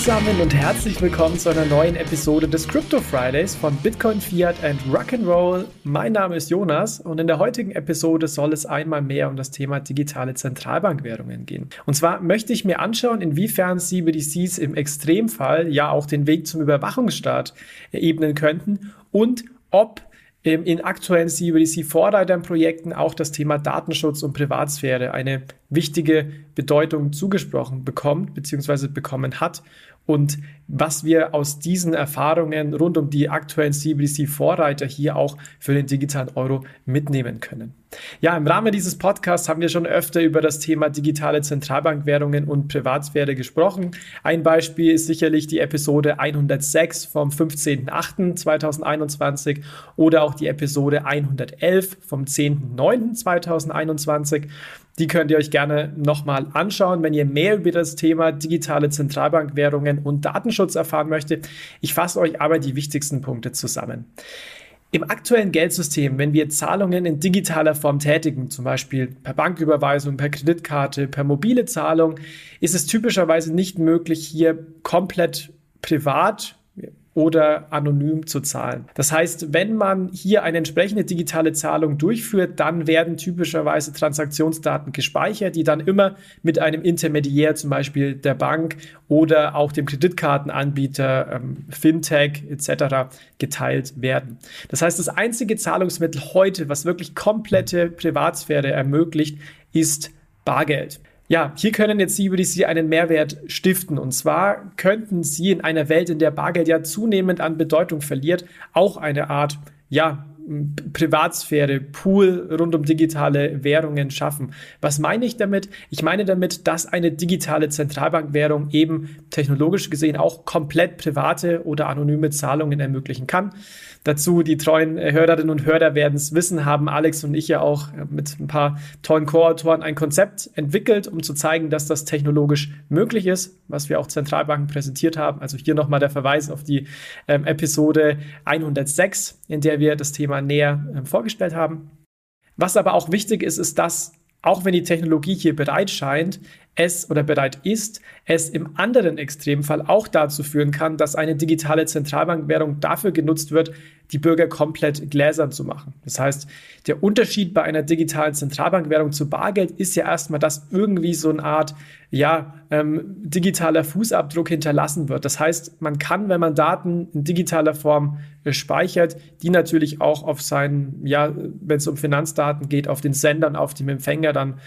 Zusammen und herzlich willkommen zu einer neuen Episode des Crypto Fridays von Bitcoin, Fiat and Rock'n'Roll. Mein Name ist Jonas und in der heutigen Episode soll es einmal mehr um das Thema digitale Zentralbankwährungen gehen. Und zwar möchte ich mir anschauen, inwiefern CBDCs im Extremfall ja auch den Weg zum Überwachungsstaat ebnen könnten und ob in aktuellen CBDC-Vorreiterprojekten auch das Thema Datenschutz und Privatsphäre eine wichtige Bedeutung zugesprochen bekommt bzw. bekommen hat und was wir aus diesen Erfahrungen rund um die aktuellen CBDC-Vorreiter hier auch für den digitalen Euro mitnehmen können. Ja, im Rahmen dieses Podcasts haben wir schon öfter über das Thema digitale Zentralbankwährungen und Privatsphäre gesprochen. Ein Beispiel ist sicherlich die Episode 106 vom 15.08.2021 oder auch die Episode 111 vom 10.09.2021. Die könnt ihr euch gerne nochmal anschauen, wenn ihr mehr über das Thema digitale Zentralbankwährungen und Datenschutz erfahren möchtet. Ich fasse euch aber die wichtigsten Punkte zusammen. Im aktuellen Geldsystem, wenn wir Zahlungen in digitaler Form tätigen, zum Beispiel per Banküberweisung, per Kreditkarte, per mobile Zahlung, ist es typischerweise nicht möglich, hier komplett privat oder anonym zu zahlen. Das heißt, wenn man hier eine entsprechende digitale Zahlung durchführt, dann werden typischerweise Transaktionsdaten gespeichert, die dann immer mit einem Intermediär, zum Beispiel der Bank oder auch dem Kreditkartenanbieter, ähm, Fintech etc. geteilt werden. Das heißt, das einzige Zahlungsmittel heute, was wirklich komplette Privatsphäre ermöglicht, ist Bargeld. Ja, hier können jetzt die einen Mehrwert stiften. Und zwar könnten Sie in einer Welt, in der Bargeld ja zunehmend an Bedeutung verliert, auch eine Art, ja, Privatsphäre, Pool rund um digitale Währungen schaffen. Was meine ich damit? Ich meine damit, dass eine digitale Zentralbankwährung eben technologisch gesehen auch komplett private oder anonyme Zahlungen ermöglichen kann. Dazu die treuen Hörerinnen und Hörer werden es wissen, haben Alex und ich ja auch mit ein paar tollen Co-Autoren ein Konzept entwickelt, um zu zeigen, dass das technologisch möglich ist, was wir auch Zentralbanken präsentiert haben. Also hier nochmal der Verweis auf die ähm, Episode 106, in der wir das Thema näher äh, vorgestellt haben. Was aber auch wichtig ist, ist, dass auch wenn die Technologie hier bereit scheint, es oder bereit ist, es im anderen Extremfall auch dazu führen kann, dass eine digitale Zentralbankwährung dafür genutzt wird, die Bürger komplett gläsern zu machen. Das heißt, der Unterschied bei einer digitalen Zentralbankwährung zu Bargeld ist ja erstmal, dass irgendwie so eine Art ja, ähm, digitaler Fußabdruck hinterlassen wird. Das heißt, man kann, wenn man Daten in digitaler Form äh, speichert, die natürlich auch auf seinen, ja, wenn es um Finanzdaten geht, auf den Sendern, auf dem Empfänger dann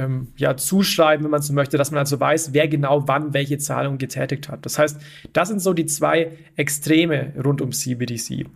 ähm, ja, zuschreiben, wenn man so möchte, dass man also weiß, wer genau wann welche Zahlung getätigt hat. Das heißt, das sind so die zwei Extreme rund um CBDC.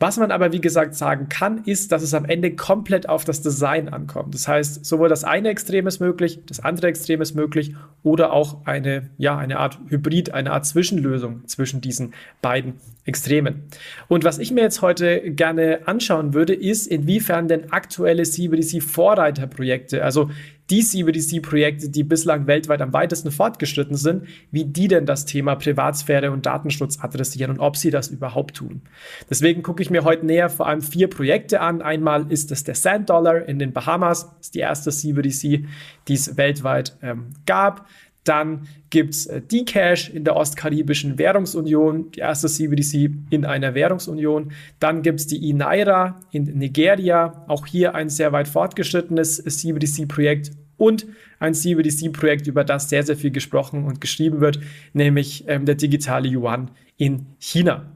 Was man aber, wie gesagt, sagen kann, ist, dass es am Ende komplett auf das Design ankommt. Das heißt, sowohl das eine Extrem ist möglich, das andere Extrem ist möglich oder auch eine, ja, eine Art Hybrid, eine Art Zwischenlösung zwischen diesen beiden Extremen. Und was ich mir jetzt heute gerne anschauen würde, ist, inwiefern denn aktuelle CBDC-Vorreiterprojekte, also die CBDC-Projekte, die bislang weltweit am weitesten fortgeschritten sind, wie die denn das Thema Privatsphäre und Datenschutz adressieren und ob sie das überhaupt tun. Deswegen gucke ich mir heute näher vor allem vier Projekte an. Einmal ist es der Sand Dollar in den Bahamas, das ist die erste CBDC, die es weltweit ähm, gab. Dann gibt es äh, Dcash in der Ostkaribischen Währungsunion, die erste CBDC in einer Währungsunion. Dann gibt es die eNaira in Nigeria, auch hier ein sehr weit fortgeschrittenes CBDC-Projekt und ein CBDC-Projekt, über das sehr, sehr viel gesprochen und geschrieben wird, nämlich ähm, der digitale Yuan in China.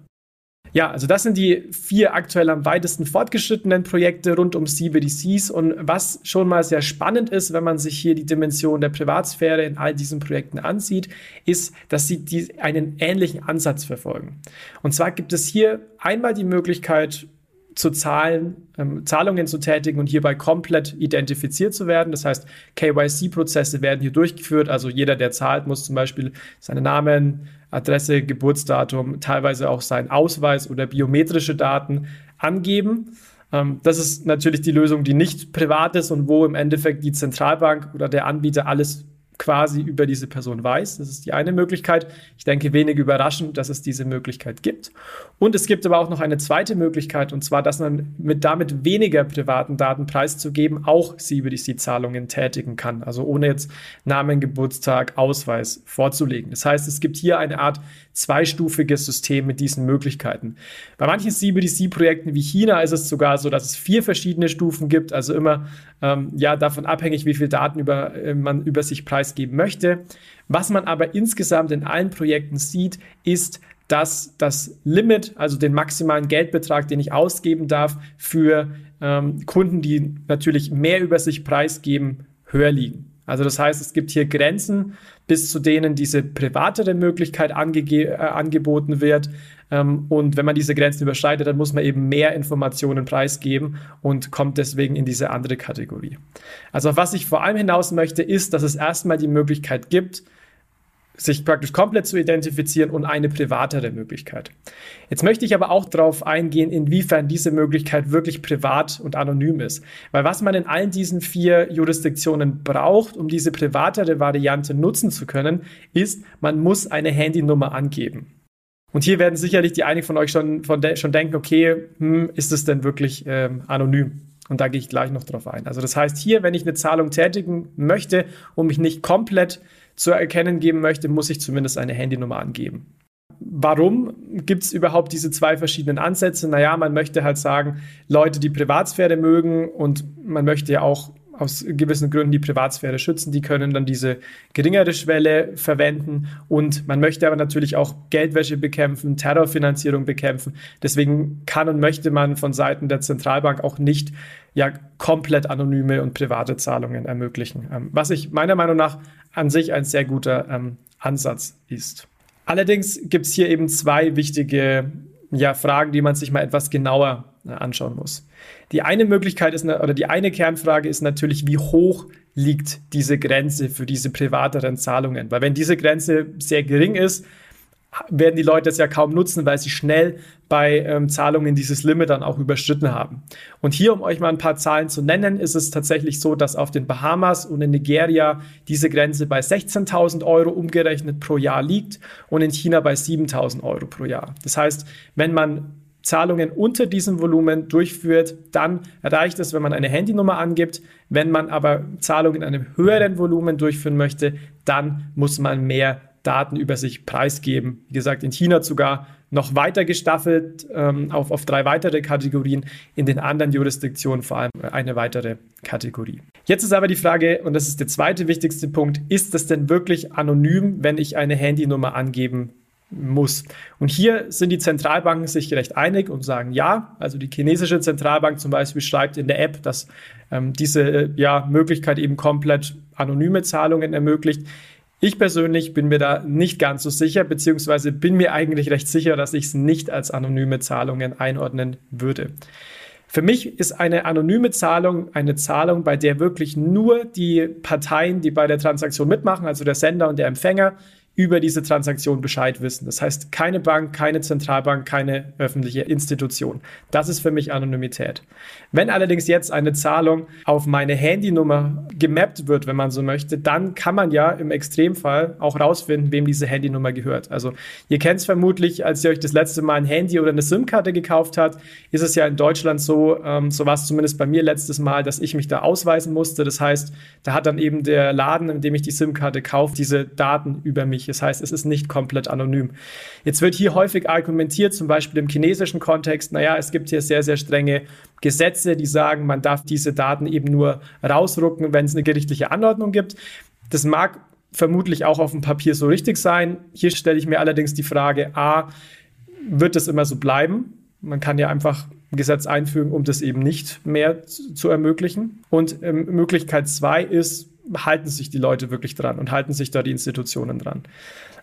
Ja, also das sind die vier aktuell am weitesten fortgeschrittenen Projekte rund um CBDCs. Und was schon mal sehr spannend ist, wenn man sich hier die Dimension der Privatsphäre in all diesen Projekten ansieht, ist, dass sie die, einen ähnlichen Ansatz verfolgen. Und zwar gibt es hier einmal die Möglichkeit, zu zahlen, ähm, Zahlungen zu tätigen und hierbei komplett identifiziert zu werden. Das heißt, KYC-Prozesse werden hier durchgeführt. Also jeder, der zahlt, muss zum Beispiel seinen Namen, Adresse, Geburtsdatum, teilweise auch seinen Ausweis oder biometrische Daten angeben. Ähm, das ist natürlich die Lösung, die nicht privat ist und wo im Endeffekt die Zentralbank oder der Anbieter alles quasi über diese Person weiß. Das ist die eine Möglichkeit. Ich denke, wenig überraschend, dass es diese Möglichkeit gibt. Und es gibt aber auch noch eine zweite Möglichkeit, und zwar, dass man mit damit weniger privaten Daten preiszugeben, auch CBDC-Zahlungen tätigen kann. Also ohne jetzt Namen, Geburtstag, Ausweis vorzulegen. Das heißt, es gibt hier eine Art zweistufiges System mit diesen Möglichkeiten. Bei manchen CBDC-Projekten wie China ist es sogar so, dass es vier verschiedene Stufen gibt, also immer ähm, ja davon abhängig, wie viel Daten über, äh, man über sich preisgeben möchte. Was man aber insgesamt in allen Projekten sieht, ist, dass das Limit, also den maximalen Geldbetrag, den ich ausgeben darf, für ähm, Kunden, die natürlich mehr über sich preisgeben, höher liegen. Also das heißt, es gibt hier Grenzen, bis zu denen diese privatere Möglichkeit ange äh, angeboten wird. Ähm, und wenn man diese Grenzen überschreitet, dann muss man eben mehr Informationen preisgeben und kommt deswegen in diese andere Kategorie. Also auf was ich vor allem hinaus möchte, ist, dass es erstmal die Möglichkeit gibt, sich praktisch komplett zu identifizieren und eine privatere Möglichkeit. Jetzt möchte ich aber auch darauf eingehen, inwiefern diese Möglichkeit wirklich privat und anonym ist. Weil was man in allen diesen vier Jurisdiktionen braucht, um diese privatere Variante nutzen zu können, ist, man muss eine Handynummer angeben. Und hier werden sicherlich die einigen von euch schon, von de schon denken, okay, hm, ist es denn wirklich ähm, anonym? Und da gehe ich gleich noch drauf ein. Also das heißt hier, wenn ich eine Zahlung tätigen möchte und mich nicht komplett zu erkennen geben möchte, muss ich zumindest eine Handynummer angeben. Warum gibt es überhaupt diese zwei verschiedenen Ansätze? Naja, man möchte halt sagen, Leute, die Privatsphäre mögen und man möchte ja auch aus gewissen Gründen die Privatsphäre schützen, die können dann diese geringere Schwelle verwenden und man möchte aber natürlich auch Geldwäsche bekämpfen, Terrorfinanzierung bekämpfen. Deswegen kann und möchte man von Seiten der Zentralbank auch nicht ja komplett anonyme und private Zahlungen ermöglichen, ähm, was ich meiner Meinung nach an sich ein sehr guter ähm, Ansatz ist. Allerdings gibt es hier eben zwei wichtige ja, Fragen, die man sich mal etwas genauer anschauen muss. Die eine Möglichkeit ist, oder die eine Kernfrage ist natürlich, wie hoch liegt diese Grenze für diese privateren Zahlungen? Weil wenn diese Grenze sehr gering ist, werden die Leute es ja kaum nutzen, weil sie schnell bei ähm, Zahlungen dieses Limit dann auch überschritten haben. Und hier, um euch mal ein paar Zahlen zu nennen, ist es tatsächlich so, dass auf den Bahamas und in Nigeria diese Grenze bei 16.000 Euro umgerechnet pro Jahr liegt und in China bei 7.000 Euro pro Jahr. Das heißt, wenn man Zahlungen unter diesem Volumen durchführt, dann reicht es, wenn man eine Handynummer angibt. Wenn man aber Zahlungen in einem höheren Volumen durchführen möchte, dann muss man mehr Daten über sich preisgeben. Wie gesagt, in China sogar noch weiter gestaffelt ähm, auf, auf drei weitere Kategorien, in den anderen Jurisdiktionen vor allem eine weitere Kategorie. Jetzt ist aber die Frage, und das ist der zweite wichtigste Punkt, ist das denn wirklich anonym, wenn ich eine Handynummer angeben muss. Und hier sind die Zentralbanken sich recht einig und sagen ja. Also die chinesische Zentralbank zum Beispiel schreibt in der App, dass ähm, diese ja, Möglichkeit eben komplett anonyme Zahlungen ermöglicht. Ich persönlich bin mir da nicht ganz so sicher, beziehungsweise bin mir eigentlich recht sicher, dass ich es nicht als anonyme Zahlungen einordnen würde. Für mich ist eine anonyme Zahlung eine Zahlung, bei der wirklich nur die Parteien, die bei der Transaktion mitmachen, also der Sender und der Empfänger, über diese Transaktion Bescheid wissen. Das heißt, keine Bank, keine Zentralbank, keine öffentliche Institution. Das ist für mich Anonymität. Wenn allerdings jetzt eine Zahlung auf meine Handynummer gemappt wird, wenn man so möchte, dann kann man ja im Extremfall auch rausfinden, wem diese Handynummer gehört. Also ihr kennt es vermutlich, als ihr euch das letzte Mal ein Handy oder eine SIM-Karte gekauft habt, ist es ja in Deutschland so, ähm, so war es zumindest bei mir letztes Mal, dass ich mich da ausweisen musste. Das heißt, da hat dann eben der Laden, in dem ich die SIM-Karte kaufe, diese Daten über mich öffentlich. Das heißt, es ist nicht komplett anonym. Jetzt wird hier häufig argumentiert, zum Beispiel im chinesischen Kontext, naja, es gibt hier sehr, sehr strenge Gesetze, die sagen, man darf diese Daten eben nur rausrucken, wenn es eine gerichtliche Anordnung gibt. Das mag vermutlich auch auf dem Papier so richtig sein. Hier stelle ich mir allerdings die Frage, a, wird es immer so bleiben? Man kann ja einfach ein Gesetz einfügen, um das eben nicht mehr zu, zu ermöglichen. Und ähm, Möglichkeit zwei ist, halten sich die Leute wirklich dran und halten sich da die Institutionen dran.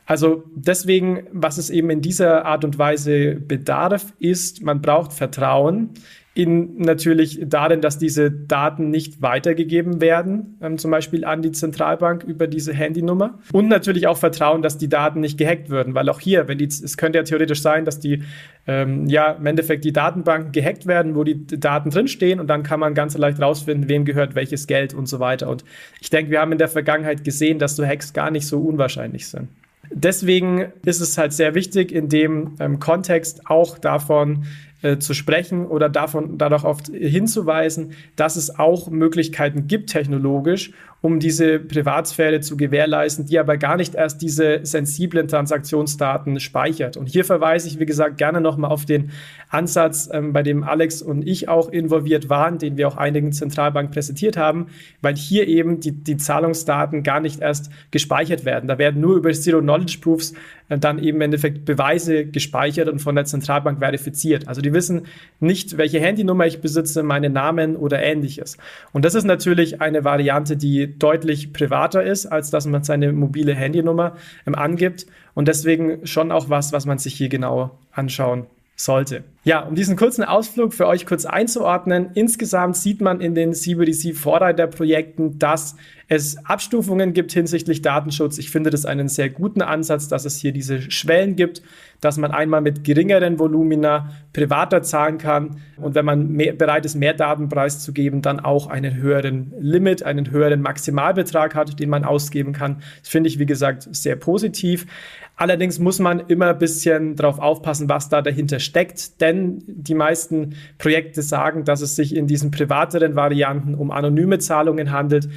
Also deswegen, was es eben in dieser Art und Weise bedarf, ist, man braucht Vertrauen in natürlich darin, dass diese Daten nicht weitergegeben werden, ähm, zum Beispiel an die Zentralbank über diese Handynummer. Und natürlich auch Vertrauen, dass die Daten nicht gehackt würden, weil auch hier, wenn die, es könnte ja theoretisch sein, dass die, ähm, ja, im Endeffekt die Datenbanken gehackt werden, wo die Daten drinstehen und dann kann man ganz leicht rausfinden, wem gehört welches Geld und so weiter. Und ich denke, wir haben in der Vergangenheit gesehen, dass so Hacks gar nicht so unwahrscheinlich sind. Deswegen ist es halt sehr wichtig, in dem ähm, Kontext auch davon äh, zu sprechen oder davon dadurch oft hinzuweisen, dass es auch Möglichkeiten gibt technologisch, um diese Privatsphäre zu gewährleisten, die aber gar nicht erst diese sensiblen Transaktionsdaten speichert. Und hier verweise ich, wie gesagt, gerne nochmal auf den Ansatz, ähm, bei dem Alex und ich auch involviert waren, den wir auch einigen Zentralbanken präsentiert haben, weil hier eben die, die Zahlungsdaten gar nicht erst gespeichert werden. Da werden nur über Zero-Knowledge-Proofs dann eben im Endeffekt Beweise gespeichert und von der Zentralbank verifiziert. Also die wissen nicht, welche Handynummer ich besitze, meinen Namen oder ähnliches. Und das ist natürlich eine Variante, die deutlich privater ist, als dass man seine mobile Handynummer ähm, angibt. Und deswegen schon auch was, was man sich hier genau anschauen sollte. Ja, um diesen kurzen Ausflug für euch kurz einzuordnen, insgesamt sieht man in den CBDC Vorreiterprojekten, dass es Abstufungen gibt hinsichtlich Datenschutz. Ich finde das einen sehr guten Ansatz, dass es hier diese Schwellen gibt, dass man einmal mit geringeren Volumina privater zahlen kann und wenn man mehr, bereit ist, mehr Daten preiszugeben, dann auch einen höheren Limit, einen höheren Maximalbetrag hat, den man ausgeben kann. Das finde ich, wie gesagt, sehr positiv. Allerdings muss man immer ein bisschen darauf aufpassen, was da dahinter steckt, denn die meisten Projekte sagen, dass es sich in diesen privateren Varianten um anonyme Zahlungen handelt.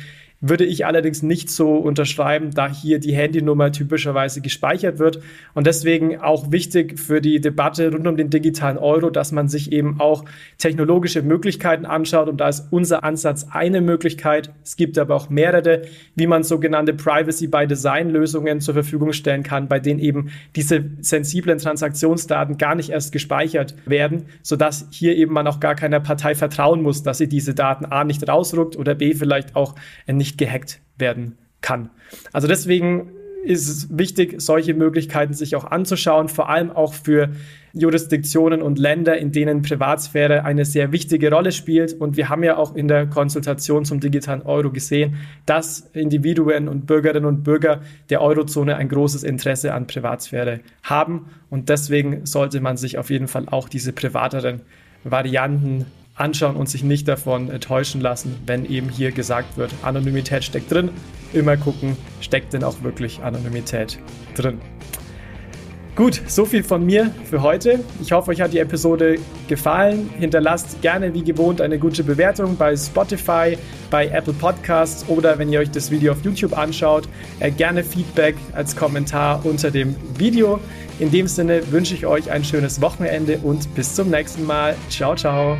Würde ich allerdings nicht so unterschreiben, da hier die Handynummer typischerweise gespeichert wird. Und deswegen auch wichtig für die Debatte rund um den digitalen Euro, dass man sich eben auch technologische Möglichkeiten anschaut. Und da ist unser Ansatz eine Möglichkeit. Es gibt aber auch mehrere, wie man sogenannte Privacy by Design Lösungen zur Verfügung stellen kann, bei denen eben diese sensiblen Transaktionsdaten gar nicht erst gespeichert werden, sodass hier eben man auch gar keiner Partei vertrauen muss, dass sie diese Daten A nicht rausrückt oder B vielleicht auch nicht nicht gehackt werden kann. Also deswegen ist es wichtig, solche Möglichkeiten sich auch anzuschauen, vor allem auch für Jurisdiktionen und Länder, in denen Privatsphäre eine sehr wichtige Rolle spielt. Und wir haben ja auch in der Konsultation zum digitalen Euro gesehen, dass Individuen und Bürgerinnen und Bürger der Eurozone ein großes Interesse an Privatsphäre haben. Und deswegen sollte man sich auf jeden Fall auch diese privateren Varianten anschauen und sich nicht davon täuschen lassen, wenn eben hier gesagt wird, Anonymität steckt drin. Immer gucken, steckt denn auch wirklich Anonymität drin. Gut, so viel von mir für heute. Ich hoffe, euch hat die Episode gefallen. Hinterlasst gerne wie gewohnt eine gute Bewertung bei Spotify, bei Apple Podcasts oder wenn ihr euch das Video auf YouTube anschaut, äh, gerne Feedback als Kommentar unter dem Video. In dem Sinne wünsche ich euch ein schönes Wochenende und bis zum nächsten Mal. Ciao, ciao.